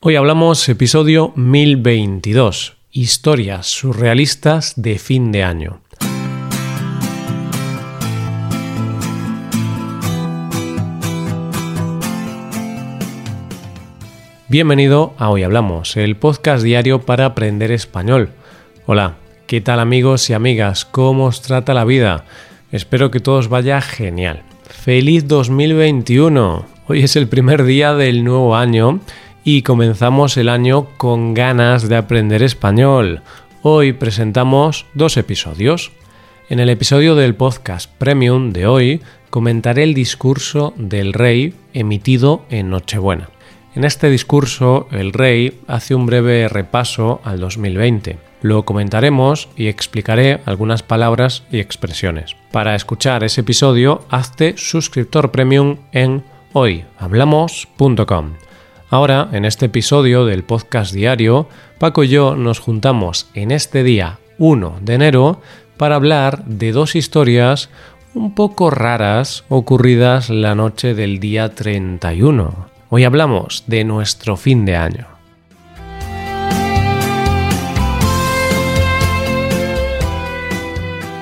Hoy hablamos episodio 1022, historias surrealistas de fin de año. Bienvenido a Hoy Hablamos, el podcast diario para aprender español. Hola, ¿qué tal amigos y amigas? ¿Cómo os trata la vida? Espero que todos vaya genial. ¡Feliz 2021! Hoy es el primer día del nuevo año y comenzamos el año con ganas de aprender español. Hoy presentamos dos episodios. En el episodio del podcast Premium de hoy comentaré el discurso del rey emitido en Nochebuena. En este discurso el rey hace un breve repaso al 2020. Lo comentaremos y explicaré algunas palabras y expresiones. Para escuchar ese episodio, hazte suscriptor premium en hoyhablamos.com. Ahora, en este episodio del podcast diario, Paco y yo nos juntamos en este día 1 de enero para hablar de dos historias un poco raras ocurridas la noche del día 31. Hoy hablamos de nuestro fin de año.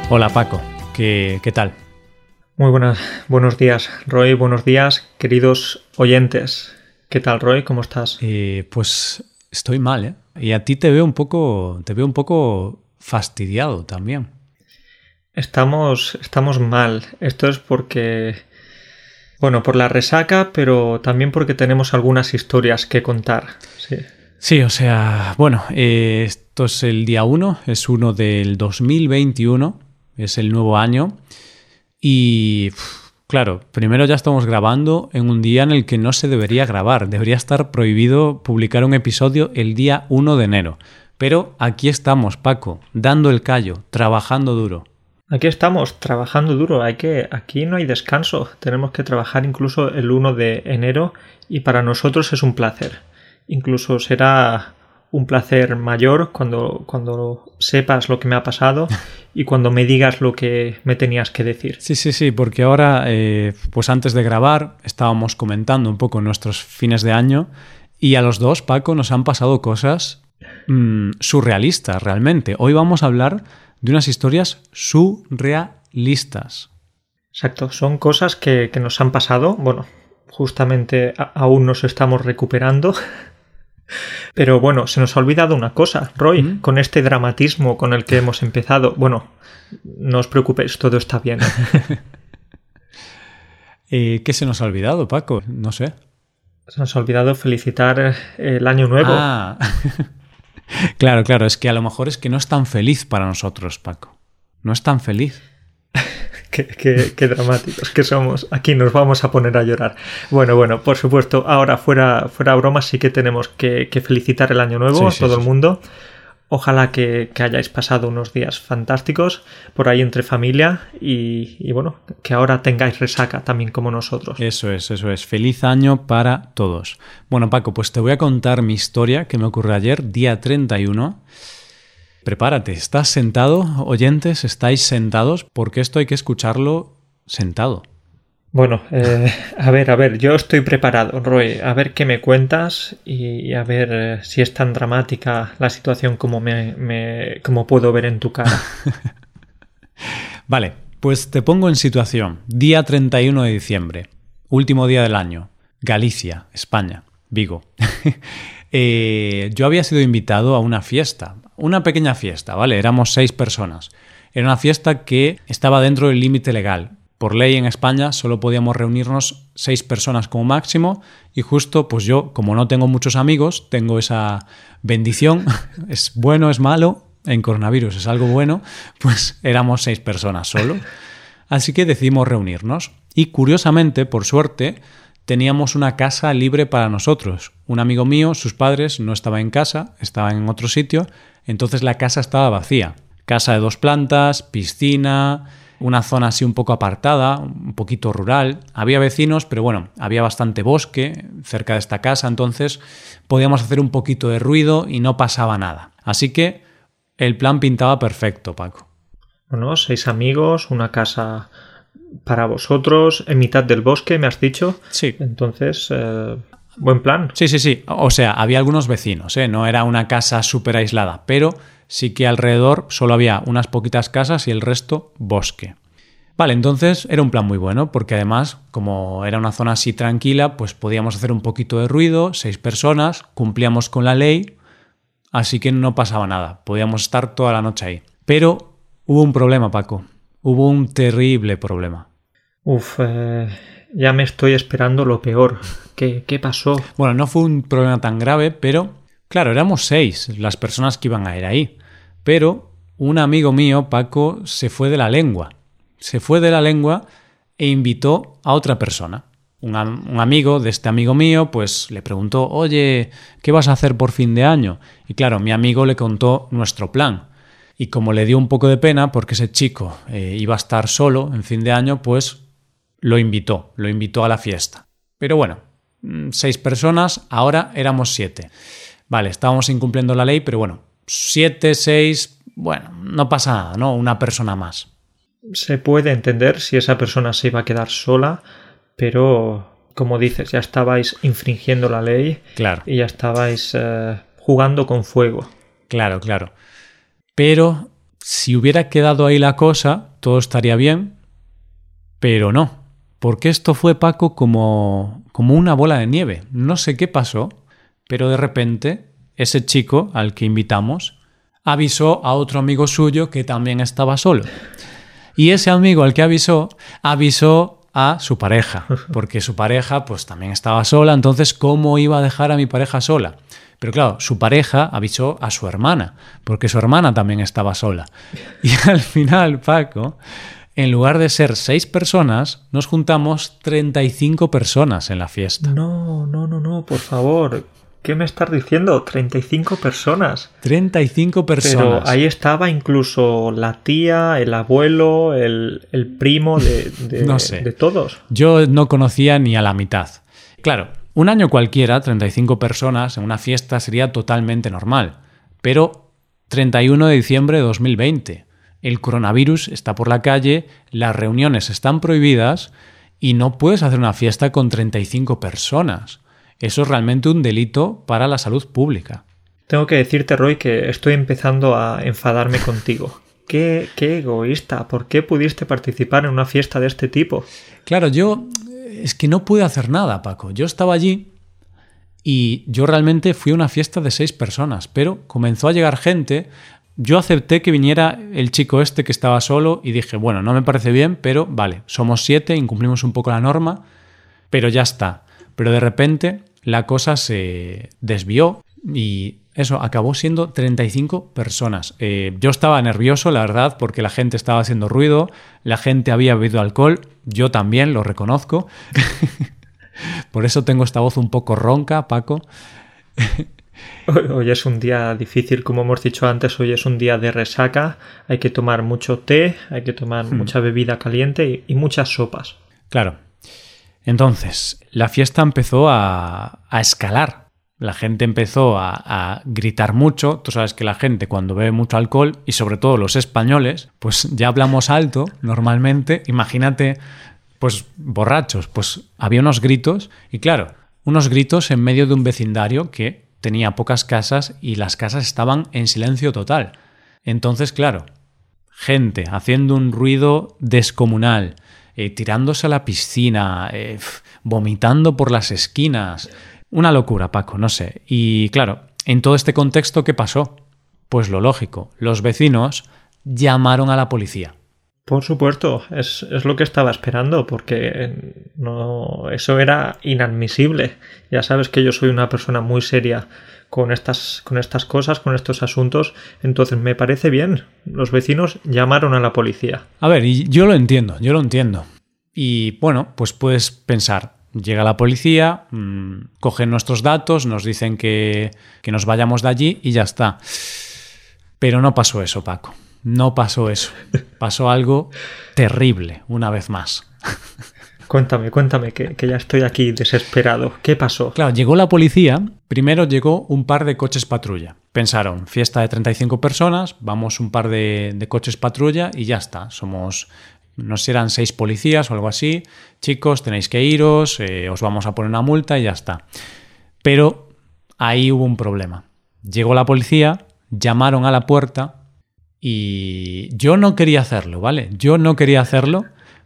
Hola Paco, ¿qué, qué tal? Muy buenas, buenos días, Roy, buenos días, queridos oyentes. ¿Qué tal, Roy? ¿Cómo estás? Eh, pues estoy mal, ¿eh? Y a ti te veo un poco, te veo un poco fastidiado también. Estamos, estamos mal. Esto es porque, bueno, por la resaca, pero también porque tenemos algunas historias que contar. Sí. Sí, o sea, bueno, eh, esto es el día 1, es uno del 2021, es el nuevo año. Y Claro, primero ya estamos grabando en un día en el que no se debería grabar, debería estar prohibido publicar un episodio el día 1 de enero. Pero aquí estamos, Paco, dando el callo, trabajando duro. Aquí estamos, trabajando duro. Hay que, aquí no hay descanso. Tenemos que trabajar incluso el 1 de enero y para nosotros es un placer. Incluso será un placer mayor cuando, cuando sepas lo que me ha pasado y cuando me digas lo que me tenías que decir. Sí, sí, sí, porque ahora, eh, pues antes de grabar, estábamos comentando un poco nuestros fines de año y a los dos, Paco, nos han pasado cosas mm, surrealistas realmente. Hoy vamos a hablar de unas historias surrealistas. Exacto, son cosas que, que nos han pasado, bueno, justamente aún nos estamos recuperando pero bueno, se nos ha olvidado una cosa, Roy, con este dramatismo con el que hemos empezado. Bueno, no os preocupéis, todo está bien. Eh, ¿Qué se nos ha olvidado, Paco? No sé. Se nos ha olvidado felicitar el año nuevo. Ah. claro, claro, es que a lo mejor es que no es tan feliz para nosotros, Paco. No es tan feliz. Qué, dramáticos que somos. Aquí nos vamos a poner a llorar. Bueno, bueno, por supuesto, ahora fuera, fuera bromas, sí que tenemos que, felicitar el año nuevo a todo el mundo. Ojalá que, hayáis pasado unos días fantásticos por ahí entre familia y, y, bueno, que ahora tengáis resaca también como nosotros. Eso es, eso es. Feliz año para todos. Bueno, Paco, pues te voy a contar mi historia que me ocurrió ayer, día 31. Prepárate, ¿estás sentado? Oyentes, ¿estáis sentados? Porque esto hay que escucharlo sentado. Bueno, eh, a ver, a ver, yo estoy preparado, Roy. A ver qué me cuentas y a ver eh, si es tan dramática la situación como, me, como puedo ver en tu cara. vale, pues te pongo en situación. Día 31 de diciembre, último día del año, Galicia, España, Vigo. Eh, yo había sido invitado a una fiesta, una pequeña fiesta, ¿vale? Éramos seis personas. Era una fiesta que estaba dentro del límite legal. Por ley en España solo podíamos reunirnos seis personas como máximo y justo pues yo, como no tengo muchos amigos, tengo esa bendición, es bueno, es malo, en coronavirus es algo bueno, pues éramos seis personas solo. Así que decidimos reunirnos. Y curiosamente, por suerte, teníamos una casa libre para nosotros. Un amigo mío, sus padres, no estaba en casa, estaba en otro sitio, entonces la casa estaba vacía. Casa de dos plantas, piscina, una zona así un poco apartada, un poquito rural. Había vecinos, pero bueno, había bastante bosque cerca de esta casa, entonces podíamos hacer un poquito de ruido y no pasaba nada. Así que el plan pintaba perfecto, Paco. Bueno, seis amigos, una casa para vosotros en mitad del bosque, me has dicho. Sí. Entonces... Eh, Buen plan. Sí, sí, sí. O sea, había algunos vecinos, ¿eh? no era una casa súper aislada, pero sí que alrededor solo había unas poquitas casas y el resto bosque. Vale, entonces era un plan muy bueno, porque además, como era una zona así tranquila, pues podíamos hacer un poquito de ruido, seis personas, cumplíamos con la ley, así que no pasaba nada, podíamos estar toda la noche ahí. Pero hubo un problema, Paco, hubo un terrible problema. Uf, eh, ya me estoy esperando lo peor. ¿Qué, ¿Qué pasó? Bueno, no fue un problema tan grave, pero claro, éramos seis las personas que iban a ir ahí. Pero un amigo mío, Paco, se fue de la lengua se fue de la lengua e invitó a otra persona. Un, amigo de este amigo mío, pues le preguntó, oye, ¿qué vas a hacer por fin de año? Y claro, mi amigo le contó nuestro plan. Y como le dio un poco de pena, porque ese chico eh, iba a estar solo en fin de año, pues lo invitó, lo invitó a la fiesta. Pero bueno, seis personas, ahora éramos siete. Vale, estábamos incumpliendo la ley, pero bueno, siete, seis, bueno, no pasa nada, ¿no? Una persona más se puede entender si esa persona se iba a quedar sola, pero como dices, ya estabais infringiendo la ley claro. y ya estabais eh, jugando con fuego. Claro, claro. Pero si hubiera quedado ahí la cosa, todo estaría bien, pero no, porque esto fue Paco como, como una bola de nieve. No sé qué pasó, pero de repente ese chico al que invitamos avisó a otro amigo suyo que también estaba solo. Y ese amigo al que avisó, avisó a su pareja, porque su pareja pues también estaba sola, entonces ¿cómo iba a dejar a mi pareja sola? Pero claro, su pareja avisó a su hermana, porque su hermana también estaba sola. Y al final, Paco, en lugar de ser seis personas, nos juntamos 35 personas en la fiesta. No, no, no, no, por favor. ¿Qué me estás diciendo? 35 personas. 35 personas. Pero ahí estaba incluso la tía, el abuelo, el, primo de, de todos. Yo no conocía ni a la mitad. Claro, un año cualquiera, 35 personas en una fiesta sería totalmente normal. Pero 31 de diciembre de 2020. El coronavirus está por la calle, las reuniones están prohibidas y no puedes hacer una fiesta con 35 personas. Eso es realmente un delito para la salud pública. Tengo que decirte, Roy, que estoy empezando a enfadarme contigo. Qué, qué egoísta. ¿Por qué pudiste participar en una fiesta de este tipo? Claro, yo es que no pude hacer nada, Paco. Yo estaba allí y yo realmente fui a una fiesta de seis personas, pero comenzó a llegar gente. Yo acepté que viniera el chico este que estaba solo y dije, bueno, no me parece bien, pero vale, somos siete, incumplimos un poco la norma, pero ya está. Pero de repente la cosa se desvió y eso acabó siendo 35 personas. Eh, yo estaba nervioso, la verdad, porque la gente estaba haciendo ruido, la gente había bebido alcohol, yo también lo reconozco. Por eso tengo esta voz un poco ronca, Paco. Hoy es un día difícil, como hemos dicho antes, hoy es un día de resaca, hay que tomar mucho té, hay que tomar hmm. mucha bebida caliente y muchas sopas. Claro, entonces, la fiesta empezó a, escalar. La gente empezó a, gritar mucho. Tú sabes que la gente cuando bebe mucho alcohol, y sobre todo los españoles, pues ya hablamos alto normalmente. Imagínate, pues borrachos. Pues había unos gritos, y claro, unos gritos en medio de un vecindario que tenía pocas casas y las casas estaban en silencio total. Entonces, claro, gente haciendo un ruido descomunal, eh, tirándose a la piscina, eh, vomitando por las esquinas. Una locura, Paco, no sé. Y claro, en todo este contexto, ¿qué pasó? Pues lo lógico, los vecinos llamaron a la policía. Por supuesto, es, es, lo que estaba esperando, porque no, eso era inadmisible. Ya sabes que yo soy una persona muy seria con estas, con estas cosas, con estos asuntos, entonces me parece bien. Los vecinos llamaron a la policía. A ver, y yo lo entiendo, yo lo entiendo. Y bueno, pues puedes pensar, llega la policía, mmm, cogen nuestros datos, nos dicen que, que nos vayamos de allí y ya está. Pero no pasó eso, Paco. No pasó eso. Pasó algo terrible, una vez más. Cuéntame, cuéntame, que, ya estoy aquí desesperado. ¿Qué pasó? Claro, llegó la policía. Primero llegó un par de coches patrulla. Pensaron, fiesta de 35 personas, vamos un par de, coches patrulla y ya está. Somos, no sé, eran seis policías o algo así. Chicos, tenéis que iros, eh, os vamos a poner una multa y ya está. Pero ahí hubo un problema. Llegó la policía, llamaron a la puerta y yo no quería hacerlo, ¿vale? Yo no quería hacerlo,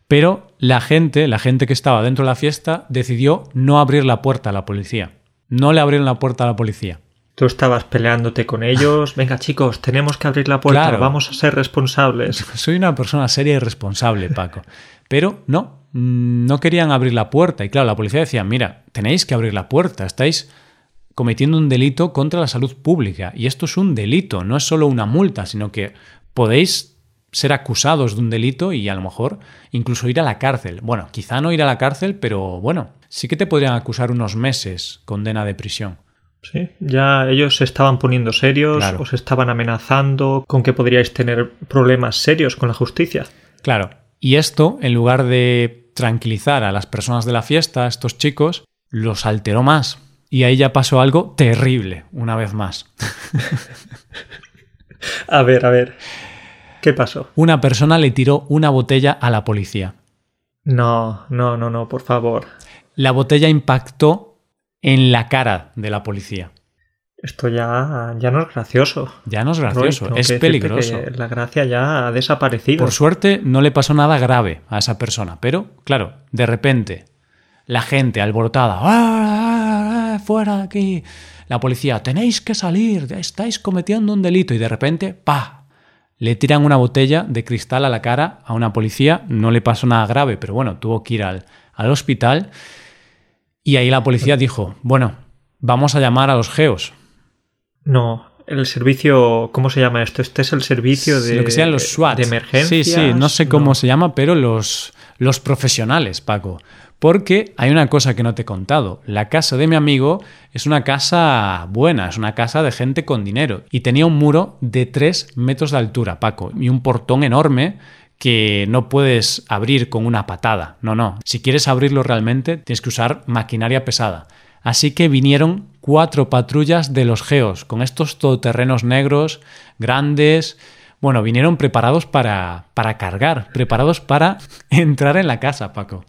pero la gente, la gente que estaba dentro de la fiesta, decidió no abrir la puerta a la policía. No le abrieron la puerta a la policía. Tú estabas peleándote con ellos. Venga, chicos, tenemos que abrir la puerta. Vamos a ser responsables. Soy una persona seria y responsable, Paco. Pero no, no querían abrir la puerta. Y claro, la policía decía, mira, tenéis que abrir la puerta. Estáis cometiendo un delito contra la salud pública. Y esto es un delito, no es solo una multa, sino que podéis ser acusados de un delito y a lo mejor incluso ir a la cárcel. Bueno, quizá no ir a la cárcel, pero bueno, sí que te podrían acusar unos meses condena de prisión. Sí, ya ellos se estaban poniendo serios, os estaban amenazando con que podríais tener problemas serios con la justicia. Claro, y esto, en lugar de tranquilizar a las personas de la fiesta, a estos chicos, los alteró más. Y ahí ya pasó algo terrible, una vez más. a ver, a ver. ¿Qué pasó? Una persona le tiró una botella a la policía. No, no, no, no, por favor. La botella impactó en la cara de la policía. Esto ya, ya no es gracioso. Ya no es gracioso, es peligroso. La gracia ya ha desaparecido. Por suerte no le pasó nada grave a esa persona, pero claro, de repente la gente alborotada, ¡Ah, fuera aquí! La policía, tenéis que salir, estáis cometiendo un delito y de repente, ¡pa! Le tiran una botella de cristal a la cara a una policía, no le pasó nada grave, pero bueno, tuvo que ir al, al hospital y ahí la policía dijo, bueno, vamos a llamar a los geos. No, el servicio, ¿cómo se llama esto? Este es el servicio de, Lo que sean los SWAT. de emergencia. Sí, sí, no sé cómo se llama, pero los, los profesionales, Paco. Porque hay una cosa que no te he contado. La casa de mi amigo es una casa buena, es una casa de gente con dinero. Y tenía un muro de 3 metros de altura, Paco, y un portón enorme que no puedes abrir con una patada. No, no. Si quieres abrirlo realmente, tienes que usar maquinaria pesada. Así que vinieron cuatro patrullas de los geos, con estos todoterrenos negros, grandes. Bueno, vinieron preparados para, para cargar, preparados para entrar en la casa, Paco.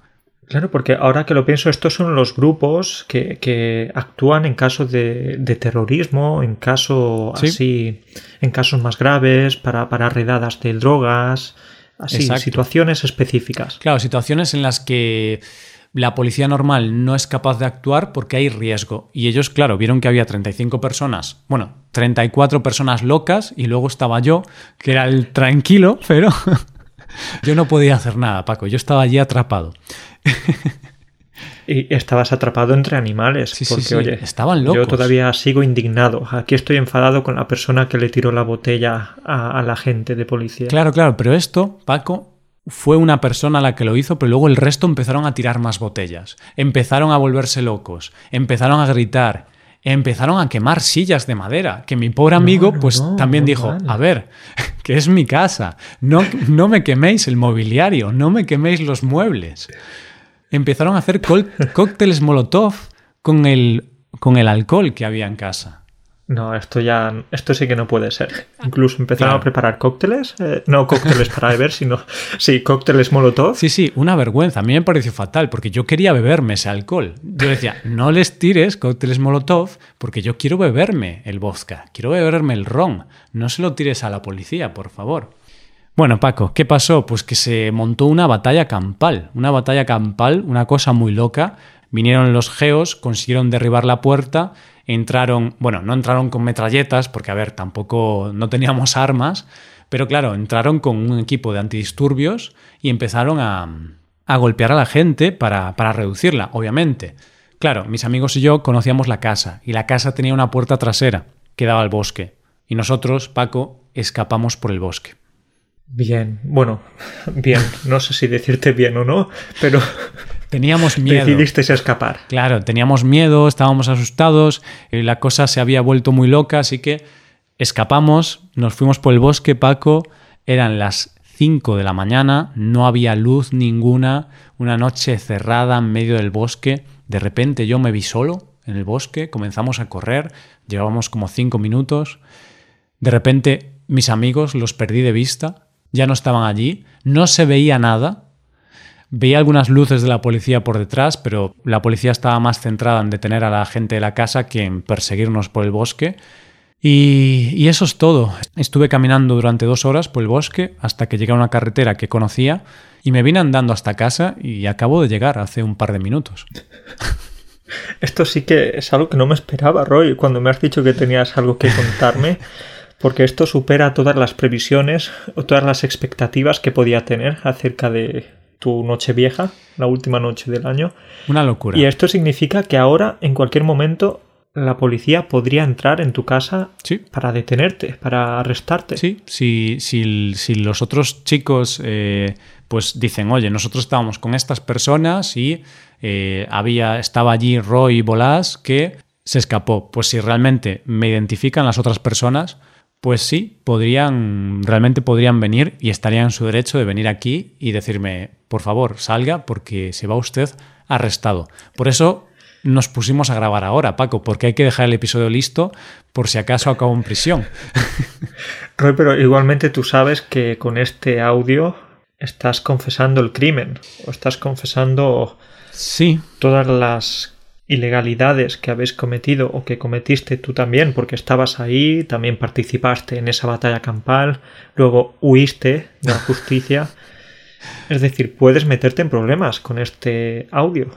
Claro, porque ahora que lo pienso, estos son los grupos que, actúan en caso de, terrorismo, en caso así, en casos más graves, para, para redadas de drogas, Así, situaciones específicas. Claro, situaciones en las que la policía normal no es capaz de actuar porque hay riesgo. Y ellos, claro, vieron que había 35 personas, bueno, 34 personas locas y luego estaba yo, que era el tranquilo, pero yo no podía hacer nada, Paco, yo estaba allí atrapado. Y estabas atrapado entre animales. Sí, porque, sí, oye, estaban locos. Yo todavía sigo indignado. Aquí estoy enfadado con la persona que le tiró la botella a, la gente de policía. Claro, claro, pero esto, Paco, fue una persona la que lo hizo, pero luego el resto empezaron a tirar más botellas. Empezaron a volverse locos. Empezaron a gritar. Empezaron a quemar sillas de madera. Que mi pobre amigo, pues también dijo: A ver, que es mi casa. No, no me queméis el mobiliario. No me queméis los muebles empezaron a hacer cócteles Molotov con el, con el alcohol que había en casa. No, esto ya, esto sí que no puede ser. Incluso empezaron a preparar cócteles, eh, no cócteles para beber, sino, sí, cócteles Molotov. Sí, sí, una vergüenza. A mí me pareció fatal porque yo quería beberme ese alcohol. Yo decía, no les tires cócteles Molotov porque yo quiero beberme el vodka, quiero beberme el ron. No se lo tires a la policía, por favor. Bueno, Paco, ¿qué pasó? Pues que se montó una batalla campal, una batalla campal, una cosa muy loca. Vinieron los geos, consiguieron derribar la puerta, entraron, bueno, no entraron con metralletas, porque a ver, tampoco no teníamos armas, pero claro, entraron con un equipo de antidisturbios y empezaron a, a golpear a la gente para, para reducirla, obviamente. Claro, mis amigos y yo conocíamos la casa, y la casa tenía una puerta trasera que daba al bosque, y nosotros, Paco, escapamos por el bosque. Bien, bueno, bien, no sé si decirte bien o no, pero teníamos miedo. Decidiste escapar. Claro, teníamos miedo, estábamos asustados, y la cosa se había vuelto muy loca, así que escapamos, nos fuimos por el bosque, Paco, eran las 5 de la mañana, no había luz ninguna, una noche cerrada en medio del bosque, de repente yo me vi solo en el bosque, comenzamos a correr, llevábamos como 5 minutos, de repente mis amigos los perdí de vista, ya no estaban allí, no se veía nada. Veía algunas luces de la policía por detrás, pero la policía estaba más centrada en detener a la gente de la casa que en perseguirnos por el bosque. Y, eso es todo. Estuve caminando durante dos horas por el bosque hasta que llegué a una carretera que conocía y me vine andando hasta casa y acabo de llegar hace un par de minutos. Esto sí que es algo que no me esperaba, Roy, cuando me has dicho que tenías algo que contarme, porque esto supera todas las previsiones o todas las expectativas que podía tener acerca de tu noche vieja, la última noche del año. Una locura. Y esto significa que ahora, en cualquier momento, la policía podría entrar en tu casa para detenerte, para arrestarte. Sí, si, si, si los otros chicos eh, pues dicen, oye, nosotros estábamos con estas personas y eh, había, estaba allí Roy Bolas que se escapó. Pues si realmente me identifican las otras personas, pues sí, podrían, realmente podrían venir y estarían en su derecho de venir aquí y decirme, por favor, salga porque se va usted arrestado. Por eso nos pusimos a grabar ahora, Paco, porque hay que dejar el episodio listo por si acaso acabo en prisión. Roy, pero igualmente tú sabes que con este audio estás confesando el crimen o estás confesando sí. todas las ilegalidades que habéis cometido o que cometiste tú también porque estabas ahí, también participaste en esa batalla campal, luego huiste de la justicia. es decir, puedes meterte en problemas con este audio.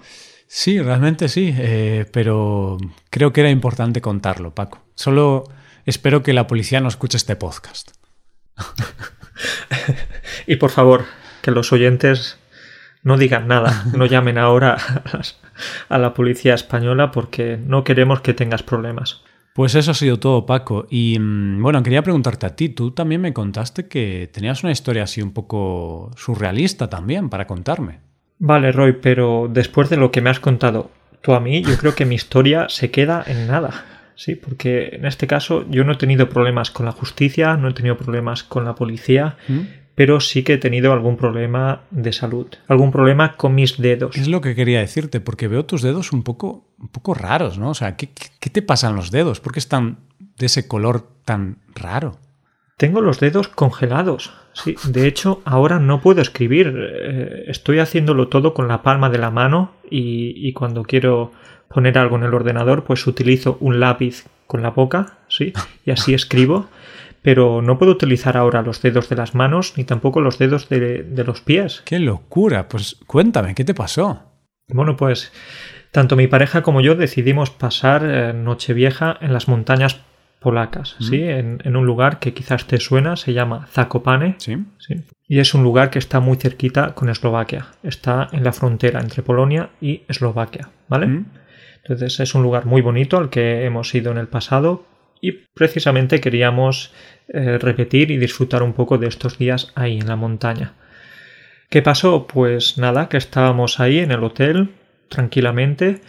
Sí, realmente sí, eh, pero creo que era importante contarlo, Paco. Solo espero que la policía no escuche este podcast. y por favor, que los oyentes no digan nada, no llamen ahora a la policía española porque no queremos que tengas problemas. Pues eso ha sido todo, Paco. Y mm, bueno, quería preguntarte a ti, tú también me contaste que tenías una historia así un poco surrealista también para contarme. Vale, Roy, pero después de lo que me has contado tú a mí, yo creo que mi historia se queda en nada. Sí, porque en este caso yo no he tenido problemas con la justicia, no he tenido problemas con la policía, ¿Mm? Pero sí que he tenido algún problema de salud, algún problema con mis dedos. Es lo que quería decirte, porque veo tus dedos un poco, un poco raros, ¿no? O sea, ¿qué, qué te pasan los dedos? ¿Por qué están de ese color tan raro? Tengo los dedos congelados. Sí, de hecho, ahora no puedo escribir. Eh, estoy haciéndolo todo con la palma de la mano y, cuando quiero poner algo en el ordenador, pues utilizo un lápiz con la boca, sí, y así escribo. Pero no puedo utilizar ahora los dedos de las manos ni tampoco los dedos de, los pies. ¡Qué locura! Pues cuéntame, ¿qué te pasó? Bueno, pues tanto mi pareja como yo decidimos pasar eh, Nochevieja en las montañas polacas, ¿sí? En, un lugar que quizás te suena, se llama Zakopane. ¿Sí? Y es un lugar que está muy cerquita con Eslovaquia. Está en la frontera entre Polonia y Eslovaquia, ¿vale? Entonces es un lugar muy bonito al que hemos ido en el pasado y precisamente queríamos eh, repetir y disfrutar un poco de estos días ahí en la montaña. ¿Qué pasó? Pues nada, que estábamos ahí en el hotel tranquilamente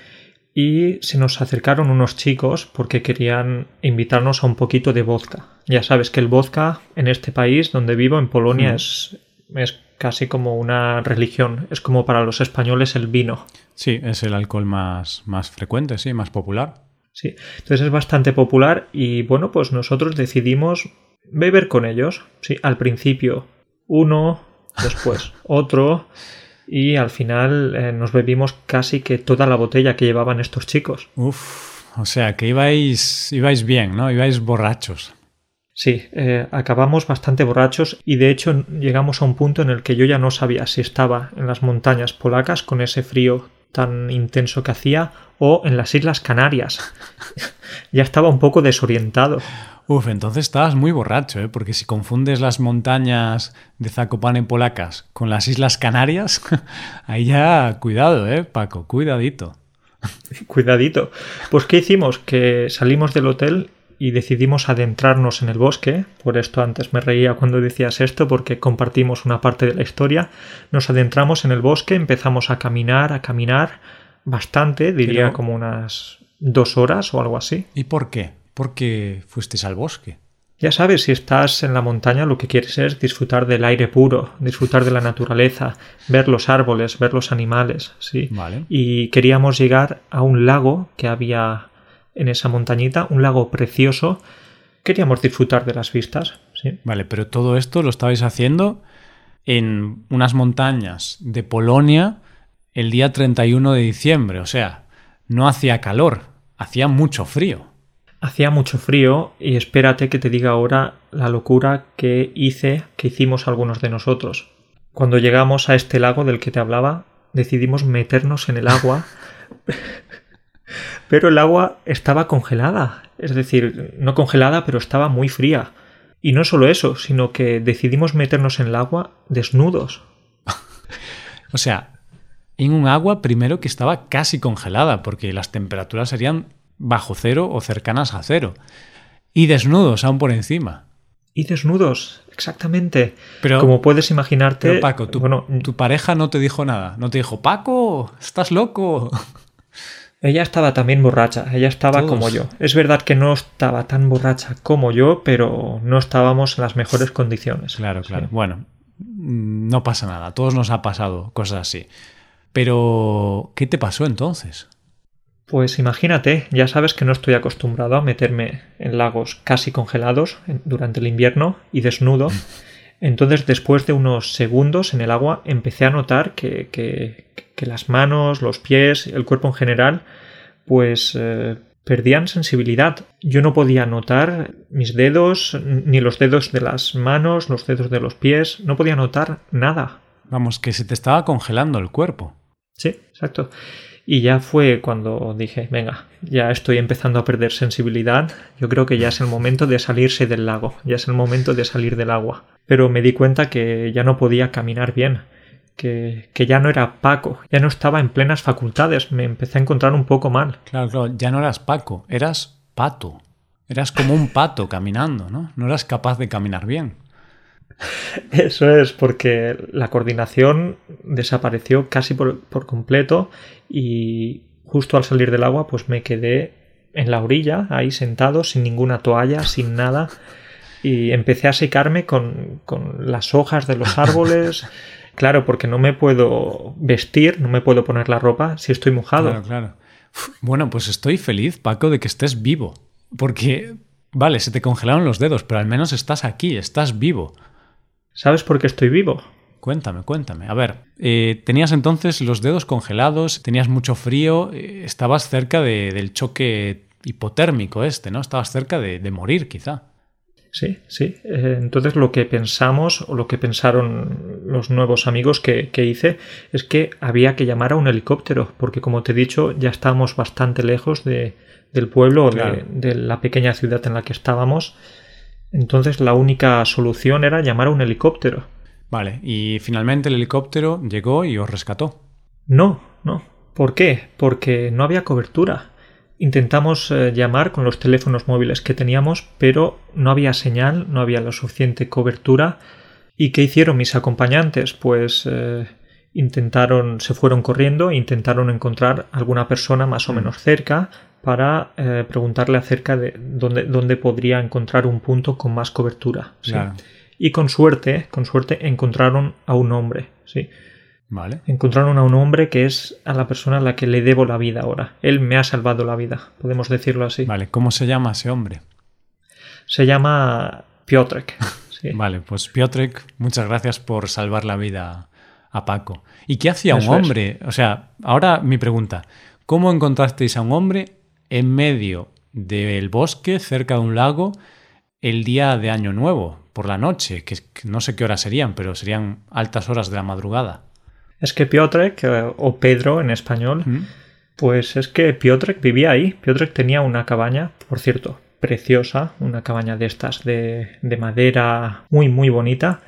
y se nos acercaron unos chicos porque querían invitarnos a un poquito de vodka. Ya sabes que el vodka en este país donde vivo, en Polonia, es, es casi como una religión. Es como para los españoles el vino. Sí, es el alcohol más, más frecuente, sí, más popular. Sí, entonces es bastante popular y bueno, pues nosotros decidimos beber con ellos. Sí, al principio uno, después otro y al final eh, nos bebimos casi que toda la botella que llevaban estos chicos. Uf, o sea que ibais, ibais bien, ¿no? Ibais borrachos. Sí, eh, acabamos bastante borrachos y de hecho llegamos a un punto en el que yo ya no sabía si estaba en las montañas polacas con ese frío tan intenso que hacía o en las Islas Canarias. ya estaba un poco desorientado. Uf, entonces estabas muy borracho, ¿eh? porque si confundes las montañas de Zakopane polacas con las Islas Canarias, ahí ya cuidado, ¿eh, Paco? Cuidadito. Cuidadito. Pues ¿qué hicimos? Que salimos del hotel y decidimos adentrarnos en el bosque. Por esto antes me reía cuando decías esto, porque compartimos una parte de la historia. Nos adentramos en el bosque, empezamos a caminar, a caminar bastante, diría como unas dos horas o algo así. ¿Y por qué? porque fuisteis al bosque. Ya sabes, si estás en la montaña lo que quieres es disfrutar del aire puro, disfrutar de la naturaleza, ver los árboles, ver los animales, ¿sí? Vale. Y queríamos llegar a un lago que había en esa montañita, un lago precioso. Queríamos disfrutar de las vistas, ¿sí? Vale, pero todo esto lo estabais haciendo en unas montañas de Polonia el día 31 de diciembre. O sea, no hacía calor, hacía mucho frío. Hacía mucho frío y espérate que te diga ahora la locura que hice, que hicimos algunos de nosotros. Cuando llegamos a este lago del que te hablaba, decidimos meternos en el agua, pero el agua estaba congelada. Es decir, no congelada, pero estaba muy fría. Y no solo eso, sino que decidimos meternos en el agua desnudos. o sea, en un agua primero que estaba casi congelada, porque las temperaturas serían bajo cero o cercanas a cero. Y desnudos aún por encima. Y desnudos, exactamente. Pero, Como puedes imaginarte. Pero Paco, tu, tu pareja no te dijo nada. No te dijo, Paco, estás loco. Ella estaba también borracha, ella estaba como yo. Es verdad que no estaba tan borracha como yo, pero no estábamos en las mejores condiciones. Claro, claro. Bueno, mm, no pasa nada, a todos nos ha pasado cosas así. Pero, ¿qué te pasó entonces? Pues imagínate, ya sabes que no estoy acostumbrado a meterme en lagos casi congelados durante el invierno y desnudo. Entonces, después de unos segundos en el agua, empecé a notar que, que, las manos, los pies, el cuerpo en general, pues eh, perdían sensibilidad. Yo no podía notar mis dedos, ni los dedos de las manos, los dedos de los pies, no podía notar nada. Vamos, que se te estaba congelando el cuerpo. Sí, exacto. Y ya fue cuando dije, venga, ya estoy empezando a perder sensibilidad, yo creo que ya es el momento de salirse del lago, ya es el momento de salir del agua. Pero me di cuenta que ya no podía caminar bien, que, que, ya no era Paco, ya no estaba en plenas facultades, me empecé a encontrar un poco mal. Claro, claro, ya no eras Paco, eras pato. Eras como un pato caminando, ¿no? No eras capaz de caminar bien. Eso es, porque la coordinación desapareció casi por, completo y justo al salir del agua pues me quedé en la orilla, ahí sentado, sin ninguna toalla, sin nada, y empecé a secarme con, con las hojas de los árboles. Claro, porque no me puedo vestir, no me puedo poner la ropa si estoy mojado. Claro, claro. Bueno, pues estoy feliz, Paco, de que estés vivo. Porque, vale, se te congelaron los dedos, pero al menos estás aquí, estás vivo. ¿Sabes por qué estoy vivo? Cuéntame, cuéntame. A ver, eh, tenías entonces los dedos congelados, tenías mucho frío, eh, estabas cerca del choque hipotérmico este, ¿no? Estabas cerca de, morir, quizá. Sí, sí. Eh, entonces lo que pensamos o lo que pensaron los nuevos amigos que, hice es que había que llamar a un helicóptero, porque como te he dicho, ya estábamos bastante lejos de, del pueblo o de, la pequeña ciudad en la que estábamos entonces la única solución era llamar a un helicóptero. Vale, y finalmente el helicóptero llegó y os rescató. No, no. ¿Por qué? Porque no había cobertura. Intentamos eh, llamar con los teléfonos móviles que teníamos, pero no había señal, no había la suficiente cobertura. ¿Y qué hicieron mis acompañantes? Pues eh, intentaron, se fueron corriendo, intentaron encontrar alguna persona más o mm. menos cerca, para eh, preguntarle acerca de dónde, dónde, podría encontrar un punto con más cobertura. Y con suerte, con suerte encontraron a un hombre, sí. Vale. Encontraron a un hombre que es a la persona a la que le debo la vida ahora. Él me ha salvado la vida, podemos decirlo así. Vale, ¿cómo se llama ese hombre? Se llama Piotrek. vale, pues Piotrek, muchas gracias por salvar la vida a Paco. ¿Y qué hacía un hombre? O sea, ahora mi pregunta, ¿cómo encontrasteis a un hombre en medio del bosque, cerca de un lago, el día de Año Nuevo, por la noche, que no sé qué horas serían, pero serían altas horas de la madrugada. Es que Piotrek, o Pedro en español, pues es que Piotrek vivía ahí. Piotrek tenía una cabaña, por cierto, preciosa, una cabaña de estas de, madera muy, muy bonita.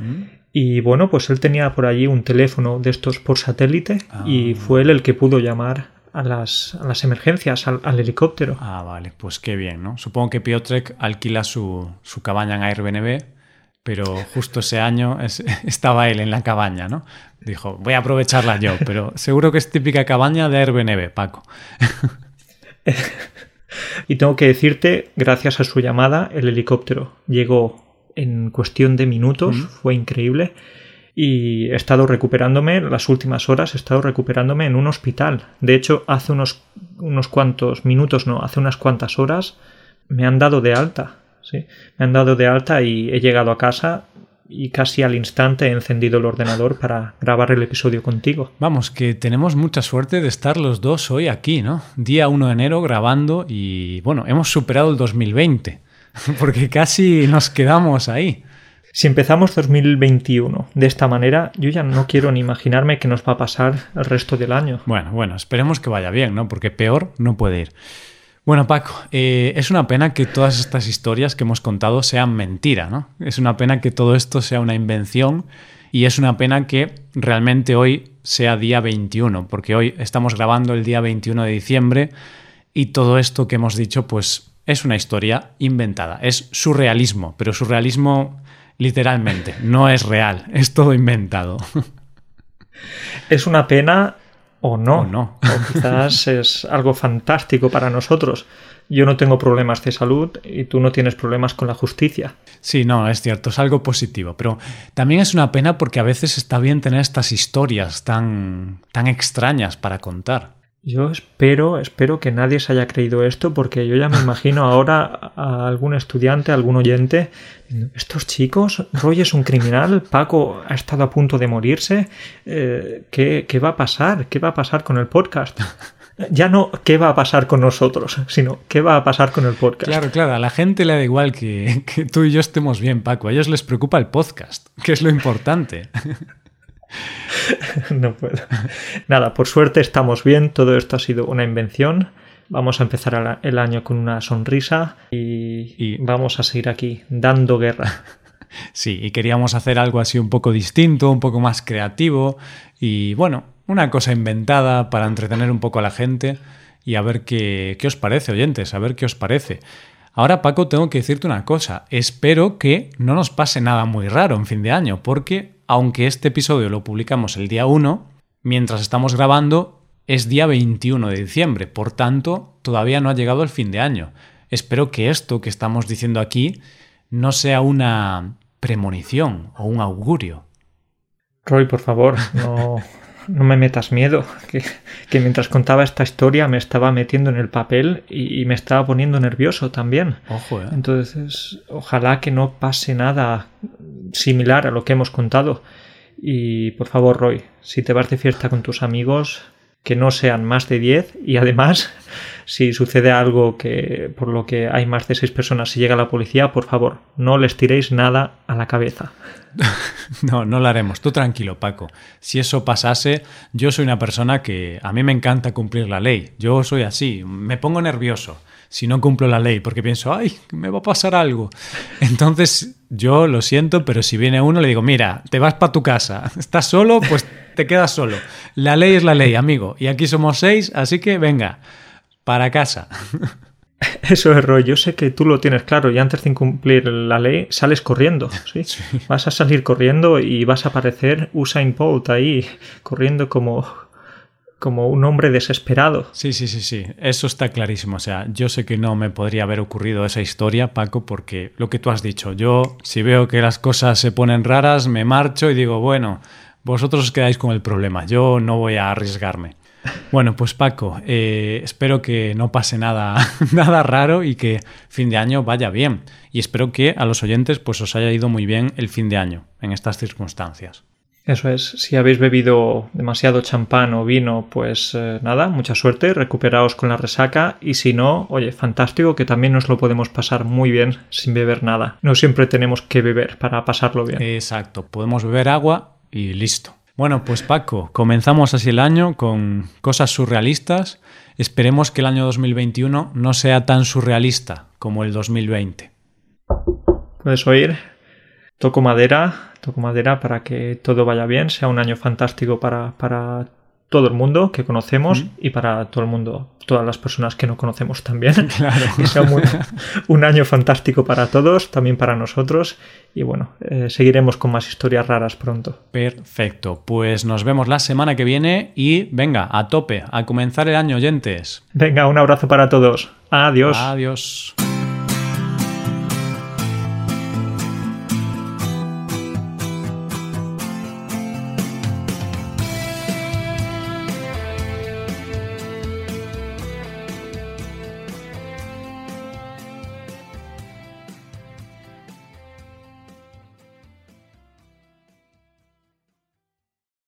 Y bueno, pues él tenía por allí un teléfono de estos por satélite y ah. fue él el que pudo llamar a las, a las emergencias, al, helicóptero. Ah, vale, pues qué bien, ¿no? Supongo que Piotrek alquila su, su cabaña en Airbnb, pero justo ese año estaba él en la cabaña, ¿no? Dijo, voy a aprovecharla yo, pero seguro que es típica cabaña de Airbnb, Paco. y tengo que decirte, gracias a su llamada, el helicóptero llegó en cuestión de minutos, fue increíble y he estado recuperándome las últimas horas, he estado recuperándome en un hospital. De hecho, hace unos, unos cuantos minutos, no, hace unas cuantas horas me han dado de alta. ¿Sí? Me han dado de alta y he llegado a casa y casi al instante he encendido el ordenador para grabar el episodio contigo. Vamos, que tenemos mucha suerte de estar los dos hoy aquí, ¿no? Día 1 de enero grabando y bueno, hemos superado el 2020, porque casi nos quedamos ahí. Si empezamos 2021 de esta manera, yo ya no quiero ni imaginarme qué nos va a pasar el resto del año. Bueno, bueno, esperemos que vaya bien, ¿no? Porque peor no puede ir. Bueno, Paco, eh, es una pena que todas estas historias que hemos contado sean mentira, ¿no? Es una pena que todo esto sea una invención y es una pena que realmente hoy sea día 21, porque hoy estamos grabando el día 21 de diciembre y todo esto que hemos dicho pues es una historia inventada, es surrealismo, pero surrealismo literalmente, no es real, es todo inventado. Es una pena o no. O quizás es algo fantástico para nosotros. Yo no tengo problemas de salud y tú no tienes problemas con la justicia. Sí, no, es cierto, es algo positivo, pero también es una pena porque a veces está bien tener estas historias tan, tan extrañas para contar. Yo espero, espero que nadie se haya creído esto porque yo ya me imagino ahora a algún estudiante, a algún oyente, estos chicos, Roy es un criminal, Paco ha estado a punto de morirse, eh, ¿qué, ¿qué, va a pasar? ¿Qué va a pasar con el podcast? Ya no qué va a pasar con nosotros, sino qué va a pasar con el podcast. Claro, claro, a la gente le da igual que, que tú y yo estemos bien, Paco, a ellos les preocupa el podcast, que es lo importante. no puedo. Nada, por suerte estamos bien, todo esto ha sido una invención. Vamos a empezar el año con una sonrisa y, vamos a seguir aquí dando guerra. Sí, y queríamos hacer algo así un poco distinto, un poco más creativo y bueno, una cosa inventada para entretener un poco a la gente y a ver qué, qué os parece, oyentes, a ver qué os parece. Ahora, Paco, tengo que decirte una cosa. Espero que no nos pase nada muy raro en fin de año, porque aunque este episodio lo publicamos el día 1, mientras estamos grabando es día 21 de diciembre, por tanto todavía no ha llegado el fin de año. Espero que esto que estamos diciendo aquí no sea una premonición o un augurio. Roy, por favor, no, no me metas miedo, que, mientras contaba esta historia me estaba metiendo en el papel y, me estaba poniendo nervioso también. Ojo, ¿eh? Entonces, ojalá que no pase nada similar a lo que hemos contado. Y por favor, Roy, si te vas de fiesta con tus amigos, que no sean más de 10 y además si sucede algo que por lo que hay más de 6 personas si llega la policía, por favor, no les tiréis nada a la cabeza. no, no lo haremos. Tú tranquilo, Paco. Si eso pasase, yo soy una persona que a mí me encanta cumplir la ley. Yo soy así, me pongo nervioso si no cumplo la ley porque pienso, ay, me va a pasar algo. Entonces yo lo siento, pero si viene uno le digo, mira, te vas para tu casa, estás solo, pues te quedas solo. La ley es la ley, amigo. Y aquí somos seis, así que venga, para casa. Eso es, Roy. Yo sé que tú lo tienes claro y antes de incumplir la ley sales corriendo. ¿sí? Vas a salir corriendo y vas a aparecer Usain Bolt ahí, corriendo como, como un hombre desesperado. Sí, sí, sí, sí. Eso está clarísimo. O sea, yo sé que no me podría haber ocurrido esa historia, Paco, porque lo que tú has dicho, yo si veo que las cosas se ponen raras, me marcho y digo, bueno, vosotros os quedáis con el problema, yo no voy a arriesgarme. Bueno, pues Paco, eh, espero que no pase nada, nada raro y que fin de año vaya bien. Y espero que a los oyentes pues os haya ido muy bien el fin de año en estas circunstancias. Eso es, si habéis bebido demasiado champán o vino, pues eh, nada, mucha suerte, recuperaos con la resaca y si no, oye, fantástico que también nos lo podemos pasar muy bien sin beber nada. No siempre tenemos que beber para pasarlo bien. Exacto, podemos beber agua y listo. Bueno, pues Paco, comenzamos así el año con cosas surrealistas. Esperemos que el año 2021 no sea tan surrealista como el 2020. Puedes oír. Toco madera, toco madera para que todo vaya bien, sea un año fantástico para, para todo el mundo que conocemos y para todo el mundo, todas las personas que no conocemos también. Claro. sea un, año fantástico para todos, también para nosotros. Y bueno, eh, seguiremos con más historias raras pronto. Perfecto. Pues nos vemos la semana que viene y venga, a tope, a comenzar el año, oyentes. Venga, un abrazo para todos. Adiós. Adiós.